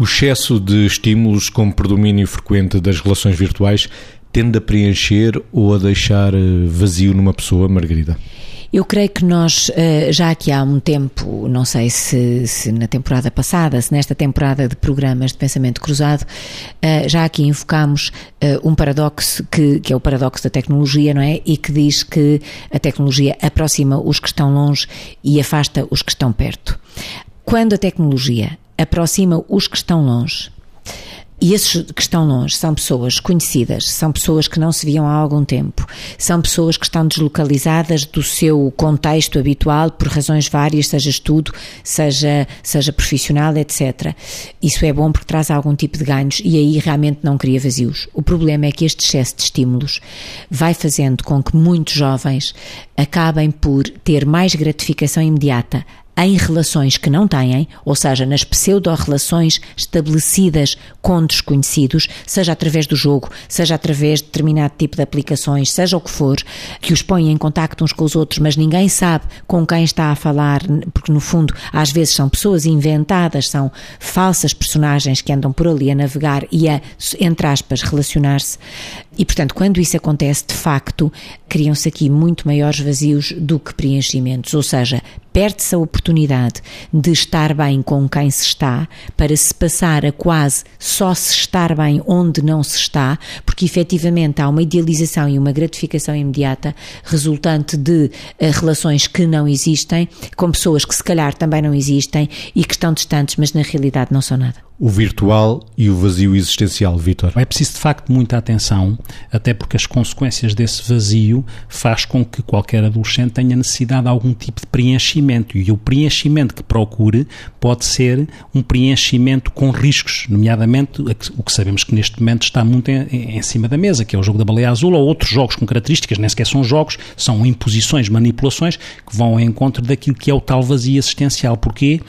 O excesso de estímulos como predomínio frequente das relações virtuais tende a preencher ou a deixar eh, vazio numa pessoa, Margarida? Eu creio que nós, eh, já aqui há um tempo, não sei se, se, na temporada passada, se nesta temporada de programas de pensamento cruzado, eh, já aqui invocámos um paradoxo que, que é o paradoxo da tecnologia, não é? E que diz que a tecnologia aproxima os que estão longe e afasta os que estão perto. Quando a tecnologia aproxima os que estão longe, e esses que estão longe são pessoas conhecidas, são pessoas que não se viam há algum tempo, são pessoas que estão deslocalizadas do seu contexto habitual por razões várias, seja estudo, seja, seja profissional, etc. Isso é bom porque traz algum tipo de ganhos e aí realmente não cria vazios. O problema é que este excesso de estímulos vai fazendo com que muitos jovens acabem por ter mais gratificação imediata em relações que não têm, ou seja, nas pseudo-relações estabelecidas com desconhecidos, seja através do jogo, seja através de determinado tipo de aplicações, seja o que for, que os põem em contacto uns com os outros, mas ninguém sabe com quem está a falar, porque no fundo às vezes são pessoas inventadas, são falsas personagens que andam por ali a navegar e a, entre aspas, relacionar-se. E portanto, quando isso acontece, de facto, criam-se aqui muito maiores vazios do que preenchimentos, ou seja, perde-se a oportunidade de estar bem com quem se está para se passar a quase só se estar bem onde não se está, porque efetivamente há uma idealização e uma gratificação imediata resultante de uh, relações que não existem, com pessoas que se calhar também não existem e que estão distantes, mas na realidade não são nada o virtual e o vazio existencial, Vitor? É preciso de facto muita atenção, até porque as consequências desse vazio faz com que qualquer adolescente tenha necessidade de algum tipo de preenchimento e o preenchimento que procure pode ser um preenchimento com riscos, nomeadamente o que sabemos que neste momento está muito em, em cima da mesa, que é o jogo da baleia azul ou outros jogos com características, nem sequer são jogos, são imposições, manipulações que vão ao encontro daquilo que é o tal vazio existencial. Porquê?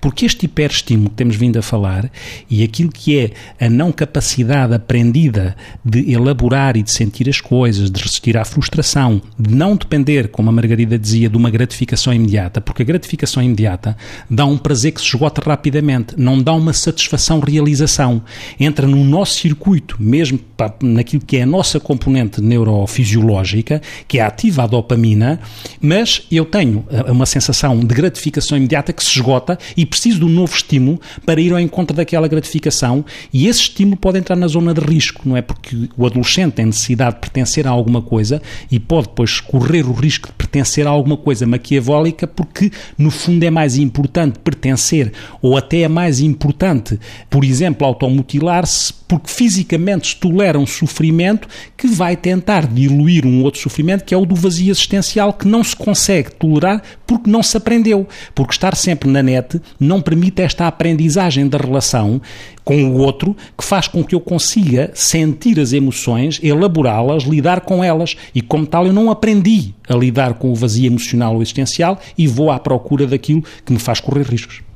Porque este hiperestímulo que temos vindo a falar e aquilo que é a não capacidade aprendida de elaborar e de sentir as coisas, de resistir à frustração, de não depender, como a Margarida dizia, de uma gratificação imediata, porque a gratificação imediata dá um prazer que se esgota rapidamente, não dá uma satisfação, realização. Entra no nosso circuito, mesmo naquilo que é a nossa componente neurofisiológica, que é ativa a dopamina, mas eu tenho uma sensação de gratificação imediata que se esgota e preciso de um novo estímulo para ir ao encontro daquela aquela gratificação e esse estímulo pode entrar na zona de risco, não é? Porque o adolescente tem necessidade de pertencer a alguma coisa e pode depois correr o risco de pertencer a alguma coisa maquiavélica porque, no fundo, é mais importante pertencer ou até é mais importante, por exemplo, automutilar-se porque fisicamente tolera um sofrimento que vai tentar diluir um outro sofrimento que é o do vazio existencial que não se consegue tolerar porque não se aprendeu. Porque estar sempre na net não permite esta aprendizagem da relação com o outro que faz com que eu consiga sentir as emoções, elaborá-las, lidar com elas. E como tal, eu não aprendi a lidar com o vazio emocional ou existencial e vou à procura daquilo que me faz correr riscos.